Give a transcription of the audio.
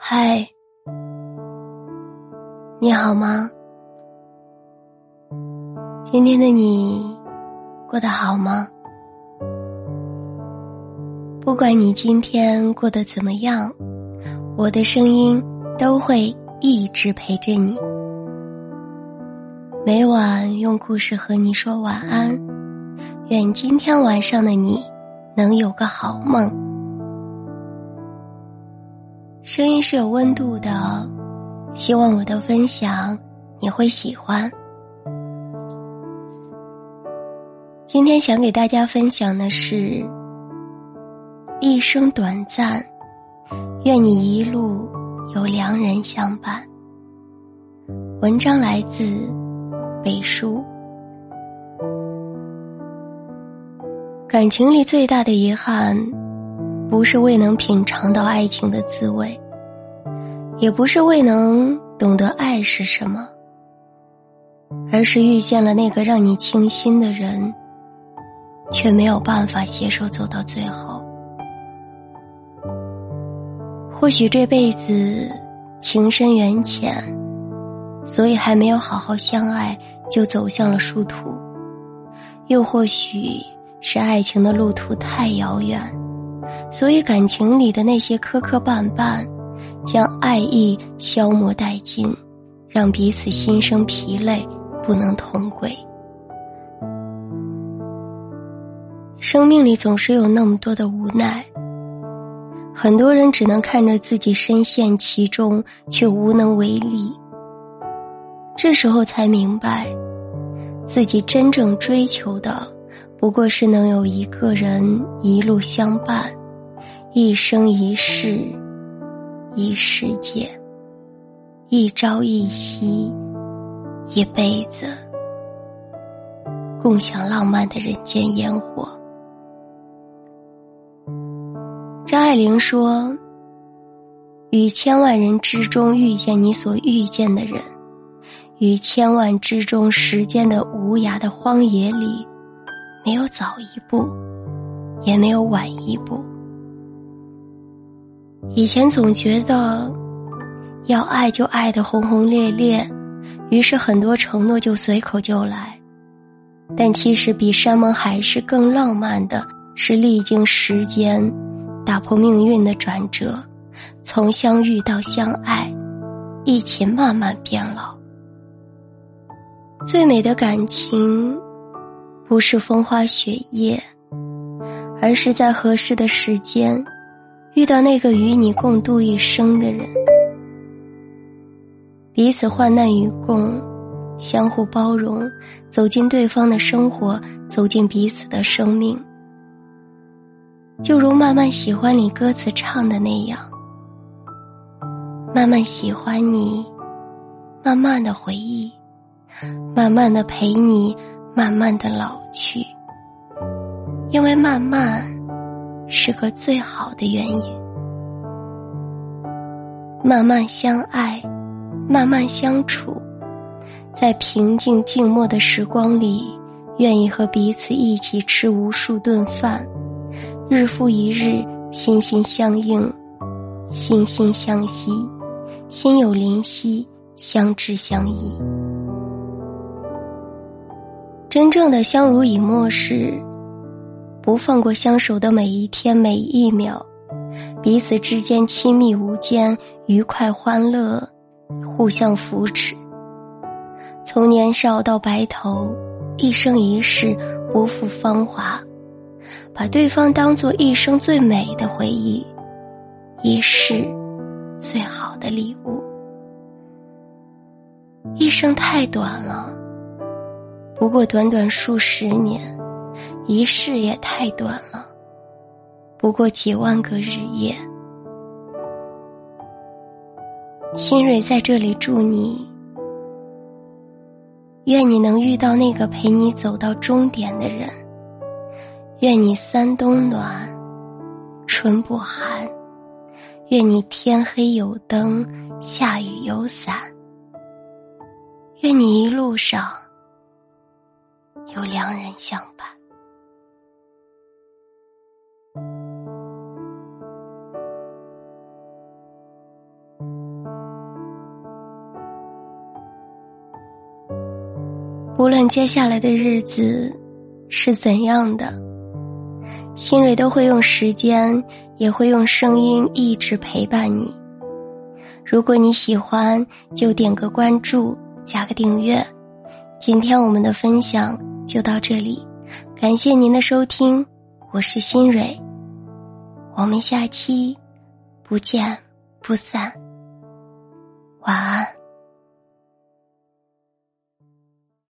嗨，你好吗？今天的你过得好吗？不管你今天过得怎么样，我的声音都会一直陪着你。每晚用故事和你说晚安，愿今天晚上的你能有个好梦。声音是有温度的，希望我的分享你会喜欢。今天想给大家分享的是：一生短暂，愿你一路有良人相伴。文章来自北书。感情里最大的遗憾，不是未能品尝到爱情的滋味，也不是未能懂得爱是什么，而是遇见了那个让你倾心的人。却没有办法携手走到最后。或许这辈子情深缘浅，所以还没有好好相爱就走向了殊途；又或许是爱情的路途太遥远，所以感情里的那些磕磕绊绊，将爱意消磨殆尽，让彼此心生疲累，不能同轨。生命里总是有那么多的无奈，很多人只能看着自己深陷其中，却无能为力。这时候才明白，自己真正追求的，不过是能有一个人一路相伴，一生一世，一世界，一朝一夕，一辈子，共享浪漫的人间烟火。张爱玲说：“与千万人之中遇见你所遇见的人，与千万之中时间的无涯的荒野里，没有早一步，也没有晚一步。以前总觉得，要爱就爱的轰轰烈烈，于是很多承诺就随口就来。但其实比山盟海誓更浪漫的是历经时间。”打破命运的转折，从相遇到相爱，一起慢慢变老。最美的感情，不是风花雪月，而是在合适的时间，遇到那个与你共度一生的人，彼此患难与共，相互包容，走进对方的生活，走进彼此的生命。就如慢慢喜欢你歌词唱的那样，慢慢喜欢你，慢慢的回忆，慢慢的陪你，慢慢的老去。因为慢慢是个最好的原因。慢慢相爱，慢慢相处，在平静静默的时光里，愿意和彼此一起吃无数顿饭。日复一日，心心相印，心心相惜，心有灵犀，相知相依。真正的相濡以沫是，不放过相守的每一天每一秒，彼此之间亲密无间，愉快欢乐，互相扶持。从年少到白头，一生一世，不负芳华。把对方当做一生最美的回忆，一世最好的礼物。一生太短了，不过短短数十年；一世也太短了，不过几万个日夜。新蕊在这里祝你，愿你能遇到那个陪你走到终点的人。愿你三冬暖，春不寒；愿你天黑有灯，下雨有伞；愿你一路上有良人相伴。无论接下来的日子是怎样的，新蕊都会用时间，也会用声音一直陪伴你。如果你喜欢，就点个关注，加个订阅。今天我们的分享就到这里，感谢您的收听，我是新蕊，我们下期不见不散，晚安。